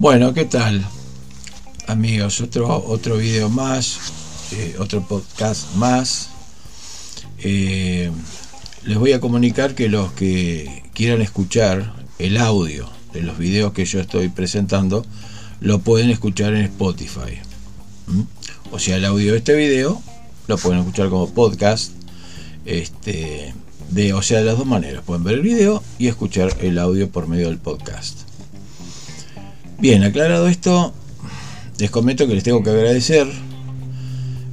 Bueno, ¿qué tal? Amigos, otro, otro video más, eh, otro podcast más. Eh, les voy a comunicar que los que quieran escuchar el audio de los videos que yo estoy presentando, lo pueden escuchar en Spotify. ¿Mm? O sea, el audio de este video lo pueden escuchar como podcast. Este, de, o sea, de las dos maneras. Pueden ver el video y escuchar el audio por medio del podcast. Bien, aclarado esto, les comento que les tengo que agradecer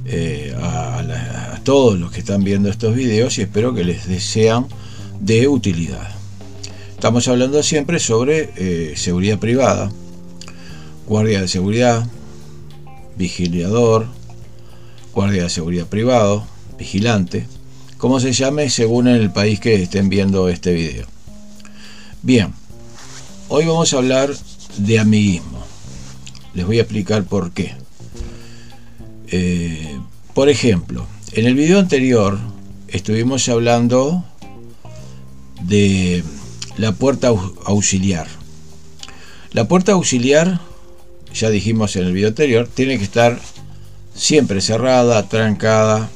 eh, a, todos los que están viendo estos videos y espero que les desean de utilidad. Estamos hablando siempre sobre eh, seguridad privada, guardia de seguridad, vigiliador, guardia de seguridad privado, vigilante, como se llame según el país que estén viendo este video. Bien, hoy vamos a hablar de amiguismo. Les voy a explicar por qué. Eh, por ejemplo, en el video anterior estuvimos hablando de la puerta auxiliar. La puerta auxiliar, ya dijimos en el video anterior, tiene que estar siempre cerrada, trancada.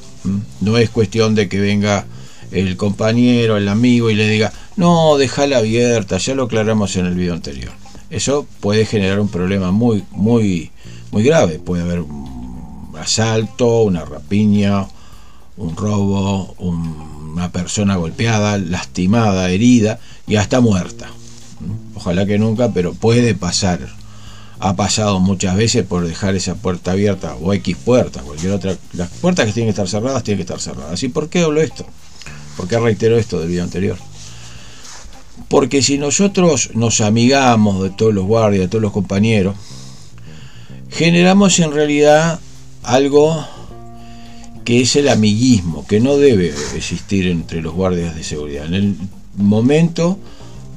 No es cuestión de que venga el compañero, el amigo y le diga, no, déjala abierta, ya lo aclaramos en el video anterior. Eso puede generar un problema muy, muy, muy grave. Puede haber un asalto, una rapiña, un robo, una persona golpeada, lastimada, herida y hasta muerta. Ojalá que nunca, pero puede pasar. Ha pasado muchas veces por dejar esa puerta abierta o X puerta, cualquier otra. Las puertas que tienen que estar cerradas tienen que estar cerradas. ¿Y por qué hablo esto? ¿Por qué reitero esto del video anterior? Porque si nosotros nos amigamos de todos los guardias, de todos los compañeros, generamos en realidad algo que es el amiguismo, que no debe existir entre los guardias de seguridad. En el momento,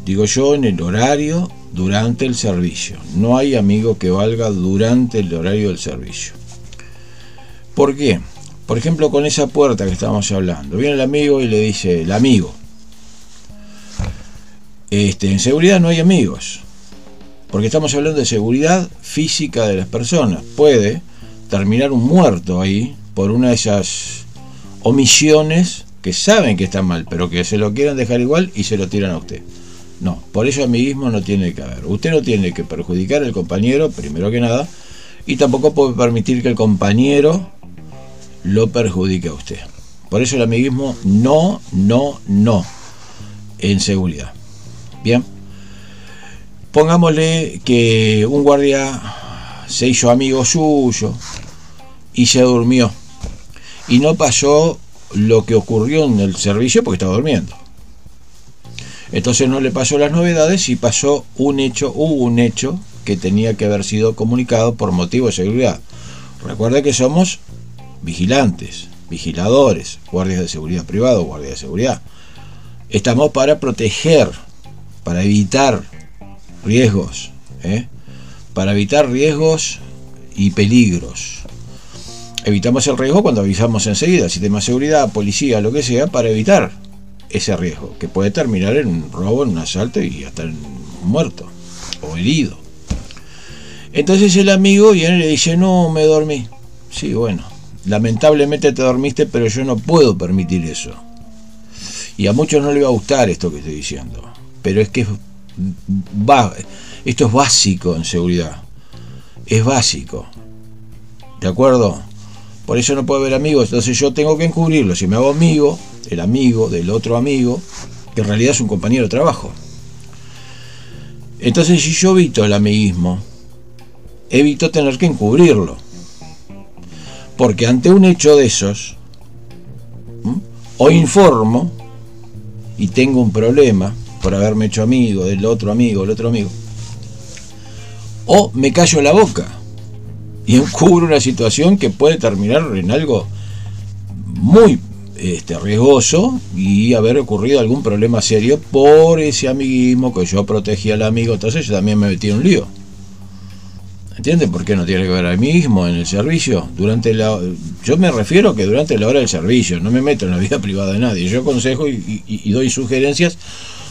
digo yo, en el horario, durante el servicio. No hay amigo que valga durante el horario del servicio. ¿Por qué? Por ejemplo, con esa puerta que estábamos hablando. Viene el amigo y le dice, el amigo, este, en seguridad no hay amigos, porque estamos hablando de seguridad física de las personas. Puede terminar un muerto ahí por una de esas omisiones que saben que están mal, pero que se lo quieren dejar igual y se lo tiran a usted. No, por eso amiguismo no tiene que haber. Usted no tiene que perjudicar al compañero, primero que nada, y tampoco puede permitir que el compañero lo perjudique a usted. Por eso el amiguismo no, no, no en seguridad. Bien. Pongámosle que un guardia se hizo amigo suyo y se durmió. Y no pasó lo que ocurrió en el servicio porque estaba durmiendo. Entonces no le pasó las novedades y pasó un hecho, hubo un hecho que tenía que haber sido comunicado por motivo de seguridad. Recuerde que somos vigilantes, vigiladores, guardias de seguridad privado, guardias de seguridad. Estamos para proteger para evitar riesgos, ¿eh? para evitar riesgos y peligros. Evitamos el riesgo cuando avisamos enseguida, sistema de seguridad, policía, lo que sea, para evitar ese riesgo, que puede terminar en un robo, en un asalto y hasta en muerto o herido. Entonces el amigo viene y le dice, no, me dormí. Sí, bueno, lamentablemente te dormiste, pero yo no puedo permitir eso. Y a muchos no le va a gustar esto que estoy diciendo pero es que esto es básico en seguridad. Es básico. ¿De acuerdo? Por eso no puede haber amigos. Entonces yo tengo que encubrirlo. Si me hago amigo, el amigo del otro amigo, que en realidad es un compañero de trabajo. Entonces si yo evito el amiguismo, evito tener que encubrirlo. Porque ante un hecho de esos, o informo y tengo un problema, por haberme hecho amigo del otro amigo, del otro amigo. O me callo la boca y encubro una situación que puede terminar en algo muy este, riesgoso y haber ocurrido algún problema serio por ese amiguismo que yo protegía al amigo, entonces yo también me metí en un lío. ¿Entienden por qué no tiene que ver amiguismo en el servicio? Durante la, yo me refiero que durante la hora del servicio, no me meto en la vida privada de nadie. Yo aconsejo y doy sugerencias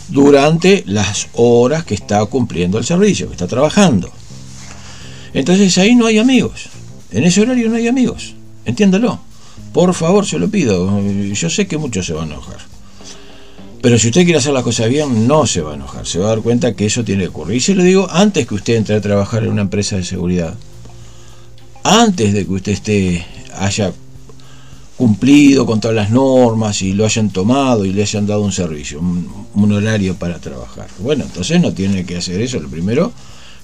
durante las horas que está cumpliendo el servicio, que está trabajando. Entonces ahí no hay amigos. En ese horario no hay amigos. Entiéndalo. Por favor, se lo pido. Yo sé que muchos se van a enojar. Pero si usted quiere hacer las cosas bien, no se va a enojar. Se va a dar cuenta que eso tiene que ocurrir. Y se lo digo antes que usted entre a trabajar en una empresa de seguridad. Antes de que usted esté haya cumplido con todas las normas y lo hayan tomado y le hayan dado un servicio, un, horario para trabajar. Bueno, entonces no tiene que hacer eso. Lo primero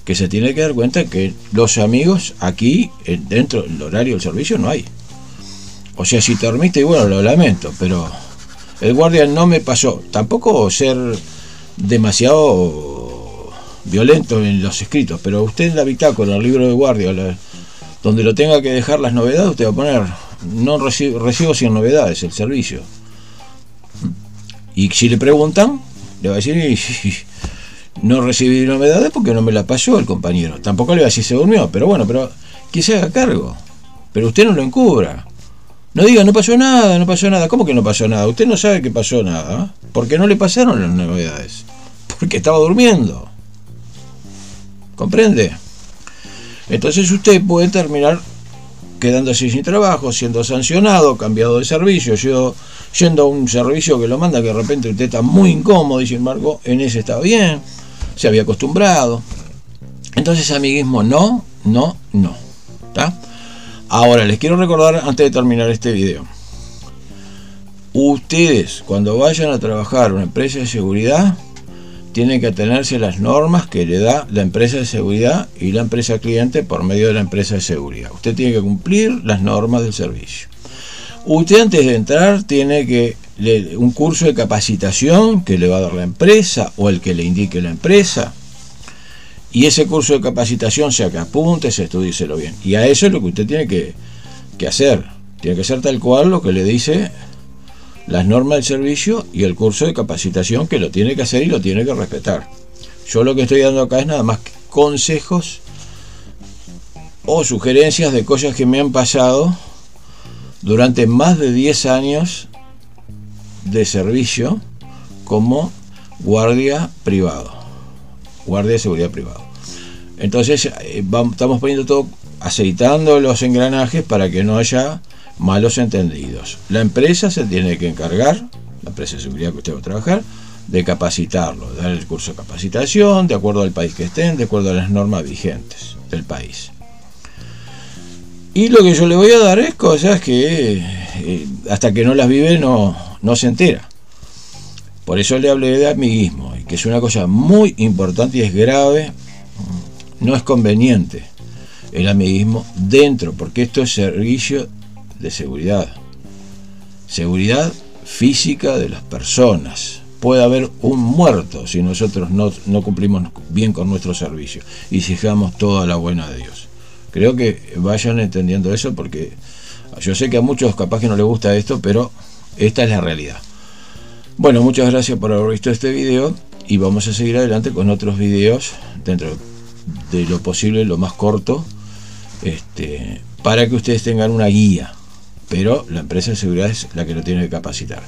que se tiene que dar cuenta es que los amigos aquí, eh, dentro del horario del servicio, no hay. O sea, si te dormiste, bueno, lo lamento, pero el guardia no me pasó. Tampoco ser demasiado violento en los escritos, pero usted en la bitácora, el libro de guardia, donde lo tenga que dejar las novedades, usted va a poner no recibo, recibo sin novedades el servicio. Y si le preguntan, le va a decir, no recibí novedades porque no me la pasó el compañero. Tampoco le va a decir se durmió, pero bueno, pero que se haga cargo. Pero usted no lo encubra. No diga, no pasó nada, no pasó nada. ¿Cómo que no pasó nada? Usted no sabe que pasó nada. Porque no le pasaron las novedades. Porque estaba durmiendo. ¿Comprende? Entonces usted puede terminar quedándose sin trabajo, siendo sancionado, cambiado de servicio, yo, yendo a un servicio que lo manda, que de repente usted está muy incómodo y sin embargo en ese está bien, se había acostumbrado. Entonces amiguismo no, no, no. Ahora les quiero recordar antes de terminar este video. Ustedes cuando vayan a trabajar en una empresa de seguridad, tiene que atenerse las normas que le da la empresa de seguridad y la empresa cliente por medio de la empresa de seguridad. Usted tiene que cumplir las normas del servicio. Usted antes de entrar tiene que un curso de capacitación que le va a dar la empresa o el que le indique la empresa. Y ese curso de capacitación sea que apunte, se estudieselo bien. Y a eso es lo que usted tiene que, que hacer. Tiene que ser tal cual lo que le dice las normas del servicio y el curso de capacitación que lo tiene que hacer y lo tiene que respetar. Yo lo que estoy dando acá es nada más consejos o sugerencias de cosas que me han pasado durante más de 10 años de servicio como guardia privado, guardia de seguridad privado. Entonces eh, estamos poniendo todo, aceitando los engranajes para que no haya malos entendidos. La empresa se tiene que encargar, la empresa de seguridad que usted va a trabajar, de capacitarlo, dar el curso de capacitación de acuerdo al país que estén, de acuerdo a las normas vigentes del país. Y lo que yo le voy a dar es cosas que eh, hasta que no las vive no, no se entera. Por eso le hablé de amiguismo, que es una cosa muy importante y es grave, no es conveniente el amiguismo dentro, porque esto es servicio de seguridad. Seguridad física de las personas. Puede haber un muerto si nosotros no, cumplimos bien con nuestro servicio y si dejamos toda la buena de Dios. Creo que vayan entendiendo eso porque yo sé que a muchos capaz que no les gusta esto, pero esta es la realidad. Bueno, muchas gracias por haber visto este video y vamos a seguir adelante con otros videos dentro de lo posible, lo más corto, este, para que ustedes tengan una guía pero la empresa de seguridad es la que lo tiene que capacitar.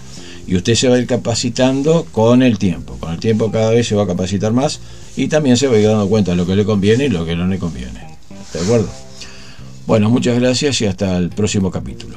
Y usted se va a ir capacitando con el tiempo. Con el tiempo cada vez se va a capacitar más y también se va a ir dando cuenta de lo que le conviene y lo que no le conviene. ¿De acuerdo? Bueno, muchas gracias y hasta el próximo capítulo.